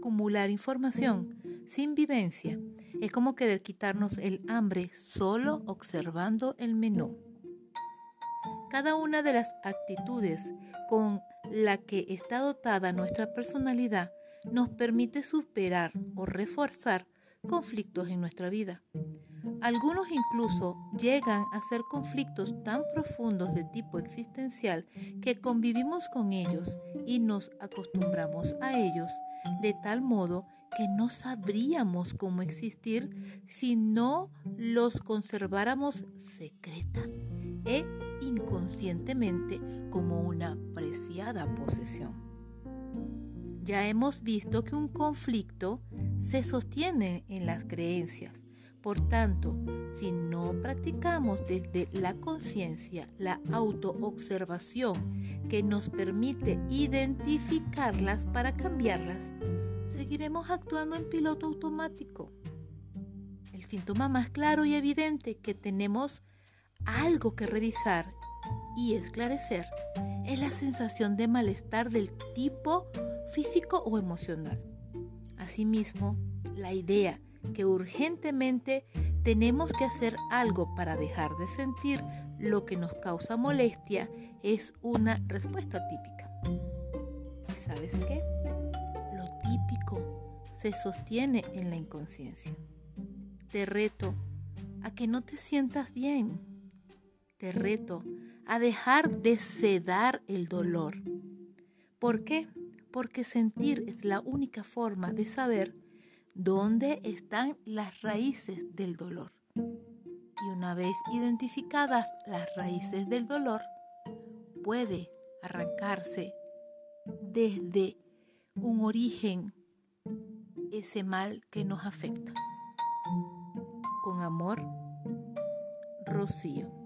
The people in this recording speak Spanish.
acumular información sin vivencia es como querer quitarnos el hambre solo observando el menú. Cada una de las actitudes con la que está dotada nuestra personalidad nos permite superar o reforzar conflictos en nuestra vida. Algunos incluso llegan a ser conflictos tan profundos de tipo existencial que convivimos con ellos y nos acostumbramos a ellos de tal modo que no sabríamos cómo existir si no los conserváramos secreta e inconscientemente como una preciada posesión. Ya hemos visto que un conflicto se sostiene en las creencias. Por tanto, si no practicamos desde la conciencia la autoobservación que nos permite identificarlas para cambiarlas, seguiremos actuando en piloto automático. El síntoma más claro y evidente que tenemos algo que revisar y esclarecer es la sensación de malestar del tipo físico o emocional. Asimismo, la idea que urgentemente tenemos que hacer algo para dejar de sentir lo que nos causa molestia es una respuesta típica. ¿Y sabes qué? Lo típico se sostiene en la inconsciencia. Te reto a que no te sientas bien te reto a dejar de sedar el dolor. ¿Por qué? Porque sentir es la única forma de saber dónde están las raíces del dolor. Y una vez identificadas las raíces del dolor, puede arrancarse desde un origen ese mal que nos afecta. Con amor, Rocío.